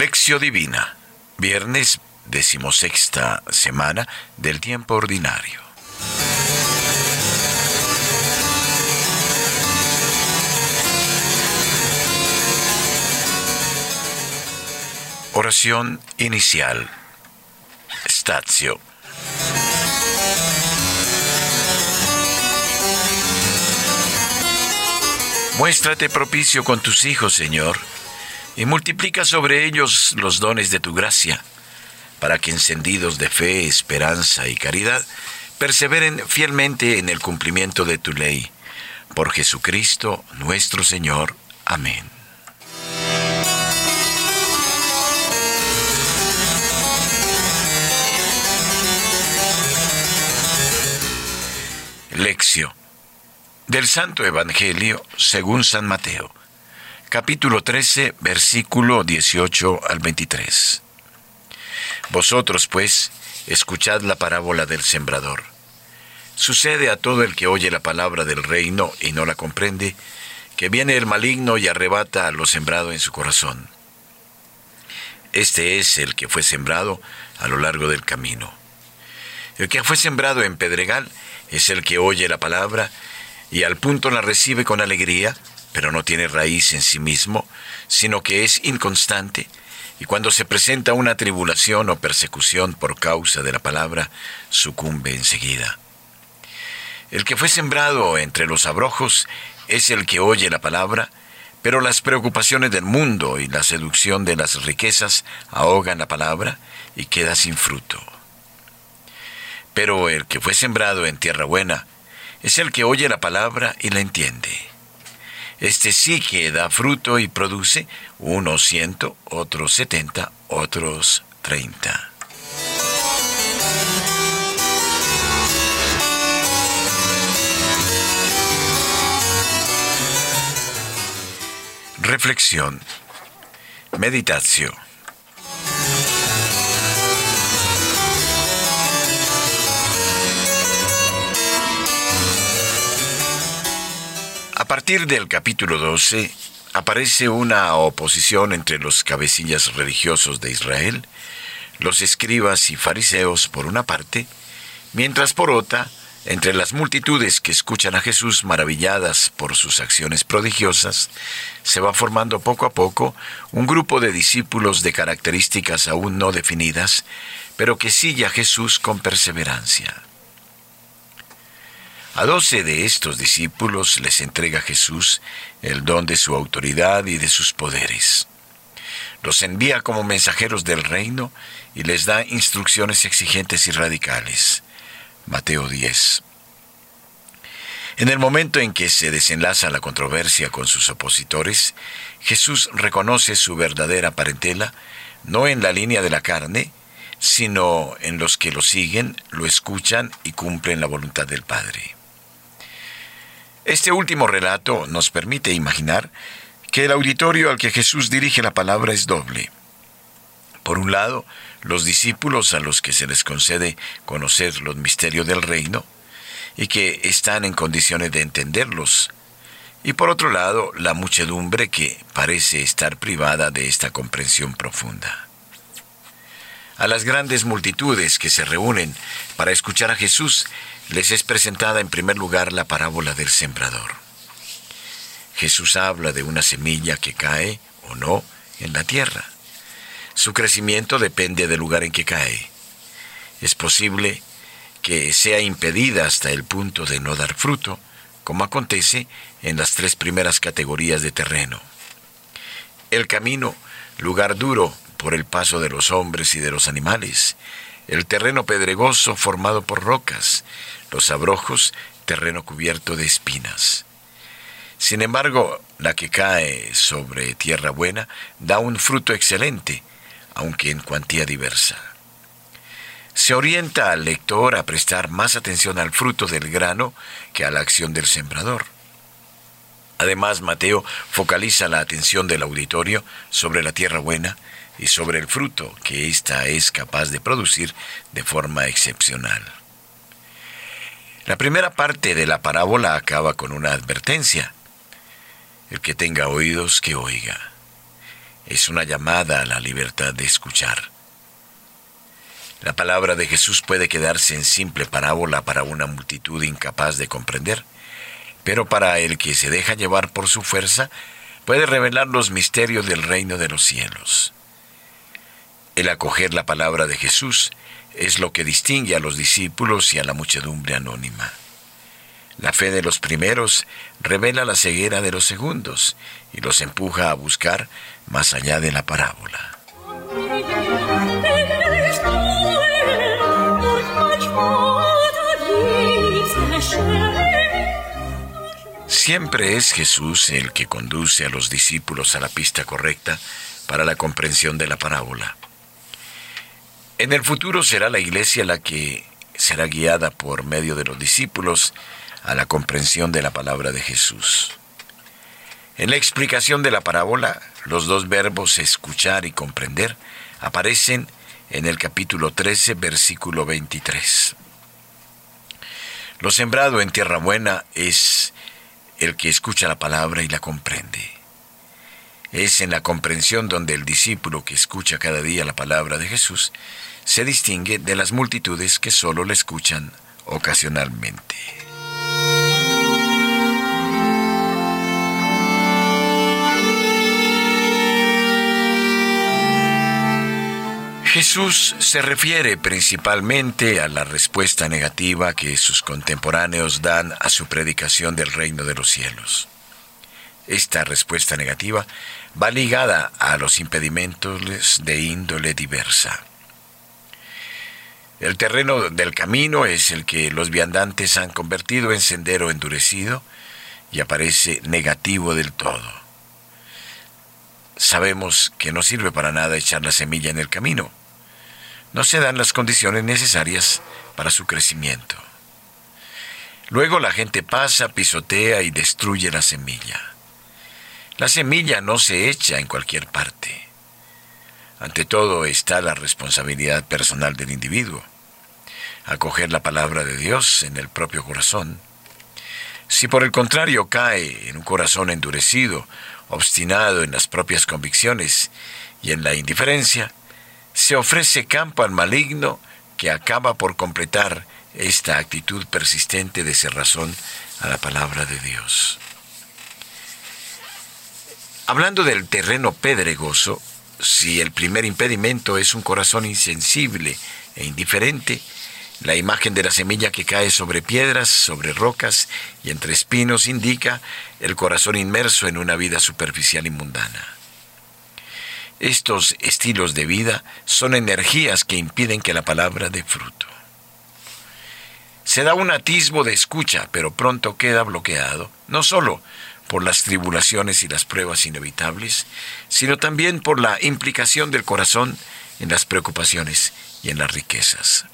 Lección Divina, viernes decimosexta semana del tiempo ordinario. Oración inicial. Stazio. Muéstrate propicio con tus hijos, Señor y multiplica sobre ellos los dones de tu gracia, para que encendidos de fe, esperanza y caridad, perseveren fielmente en el cumplimiento de tu ley. Por Jesucristo nuestro Señor. Amén. Lección del Santo Evangelio según San Mateo capítulo 13, versículo 18 al 23. Vosotros, pues, escuchad la parábola del sembrador. Sucede a todo el que oye la palabra del reino y no la comprende, que viene el maligno y arrebata lo sembrado en su corazón. Este es el que fue sembrado a lo largo del camino. El que fue sembrado en pedregal es el que oye la palabra y al punto la recibe con alegría, pero no tiene raíz en sí mismo, sino que es inconstante, y cuando se presenta una tribulación o persecución por causa de la palabra, sucumbe enseguida. El que fue sembrado entre los abrojos es el que oye la palabra, pero las preocupaciones del mundo y la seducción de las riquezas ahogan la palabra y queda sin fruto. Pero el que fue sembrado en tierra buena es el que oye la palabra y la entiende este sí que da fruto y produce unos ciento, otros setenta, otros treinta. Reflexión. Meditación. Partir del capítulo 12 aparece una oposición entre los cabecillas religiosos de Israel, los escribas y fariseos por una parte, mientras por otra, entre las multitudes que escuchan a Jesús maravilladas por sus acciones prodigiosas, se va formando poco a poco un grupo de discípulos de características aún no definidas, pero que sigue a Jesús con perseverancia. A doce de estos discípulos les entrega Jesús el don de su autoridad y de sus poderes. Los envía como mensajeros del reino y les da instrucciones exigentes y radicales. Mateo 10. En el momento en que se desenlaza la controversia con sus opositores, Jesús reconoce su verdadera parentela, no en la línea de la carne, sino en los que lo siguen, lo escuchan y cumplen la voluntad del Padre. Este último relato nos permite imaginar que el auditorio al que Jesús dirige la palabra es doble. Por un lado, los discípulos a los que se les concede conocer los misterios del reino y que están en condiciones de entenderlos. Y por otro lado, la muchedumbre que parece estar privada de esta comprensión profunda. A las grandes multitudes que se reúnen para escuchar a Jesús les es presentada en primer lugar la parábola del sembrador. Jesús habla de una semilla que cae o no en la tierra. Su crecimiento depende del lugar en que cae. Es posible que sea impedida hasta el punto de no dar fruto, como acontece en las tres primeras categorías de terreno. El camino, lugar duro por el paso de los hombres y de los animales, el terreno pedregoso formado por rocas, los abrojos, terreno cubierto de espinas. Sin embargo, la que cae sobre tierra buena da un fruto excelente, aunque en cuantía diversa. Se orienta al lector a prestar más atención al fruto del grano que a la acción del sembrador. Además, Mateo focaliza la atención del auditorio sobre la tierra buena y sobre el fruto que ésta es capaz de producir de forma excepcional. La primera parte de la parábola acaba con una advertencia. El que tenga oídos, que oiga. es una llamada a la libertad de escuchar. La palabra de Jesús puede quedarse en simple parábola para una multitud incapaz de comprender, pero para el que se deja llevar por su fuerza, puede revelar los misterios del reino de los cielos. El acoger la palabra de Jesús es lo que distingue a los discípulos y a la muchedumbre anónima. La fe de los primeros revela la ceguera de los segundos y los empuja a buscar más allá de la parábola. Siempre es Jesús el que conduce a los discípulos a la pista correcta para la comprensión de la parábola. En el futuro será la iglesia la que será guiada por medio de los discípulos a la comprensión de la palabra de Jesús. En la explicación de la parábola, los dos verbos escuchar y comprender aparecen en el capítulo 13, versículo 23. Lo sembrado en tierra buena es el que escucha la palabra y la comprende. Es en la comprensión donde el discípulo que escucha cada día la palabra de Jesús se distingue de las multitudes que solo la escuchan ocasionalmente. Jesús se refiere principalmente a la respuesta negativa que sus contemporáneos dan a su predicación del reino de los cielos. Esta respuesta negativa va ligada a los impedimentos de índole diversa. El terreno del camino es el que los viandantes han convertido en sendero endurecido y aparece negativo del todo. Sabemos que no sirve para nada echar la semilla en el camino no se dan las condiciones necesarias para su crecimiento. Luego la gente pasa, pisotea y destruye la semilla. La semilla no se echa en cualquier parte. Ante todo está la responsabilidad personal del individuo. Acoger la palabra de Dios en el propio corazón. Si por el contrario cae en un corazón endurecido, obstinado en las propias convicciones y en la indiferencia, se ofrece campo al maligno que acaba por completar esta actitud persistente de cerrazón a la palabra de Dios. Hablando del terreno pedregoso, si el primer impedimento es un corazón insensible e indiferente, la imagen de la semilla que cae sobre piedras, sobre rocas y entre espinos indica el corazón inmerso en una vida superficial y mundana. Estos estilos de vida son energías que impiden que la palabra dé fruto. Se da un atisbo de escucha, pero pronto queda bloqueado, no solo por las tribulaciones y las pruebas inevitables, sino también por la implicación del corazón en las preocupaciones y en las riquezas.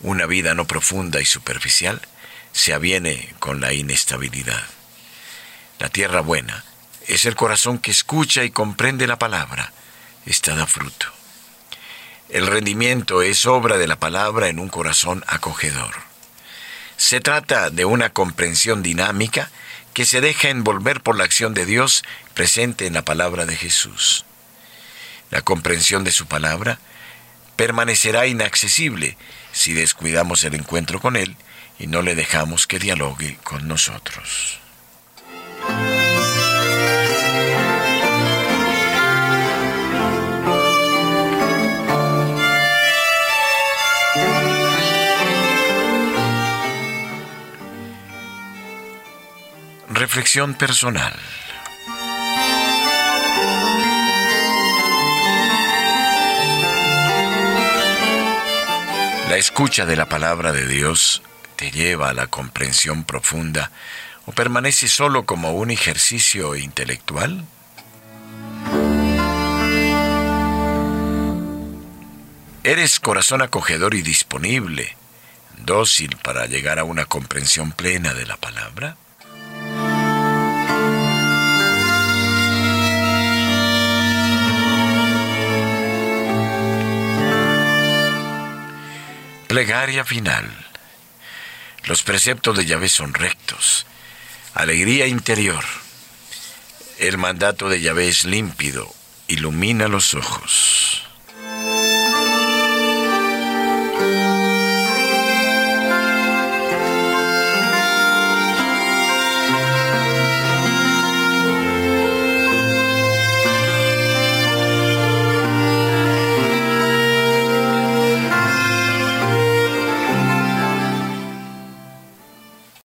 Una vida no profunda y superficial se aviene con la inestabilidad. La tierra buena es el corazón que escucha y comprende la palabra. Está da fruto. El rendimiento es obra de la palabra en un corazón acogedor. Se trata de una comprensión dinámica que se deja envolver por la acción de Dios presente en la palabra de Jesús. La comprensión de su palabra permanecerá inaccesible si descuidamos el encuentro con Él y no le dejamos que dialogue con nosotros. Reflexión personal. La escucha de la palabra de Dios te lleva a la comprensión profunda o permanece solo como un ejercicio intelectual? ¿Eres corazón acogedor y disponible, dócil para llegar a una comprensión plena de la palabra? Plegaria final. Los preceptos de Yahvé son rectos. Alegría interior. El mandato de Yahvé es límpido, ilumina los ojos.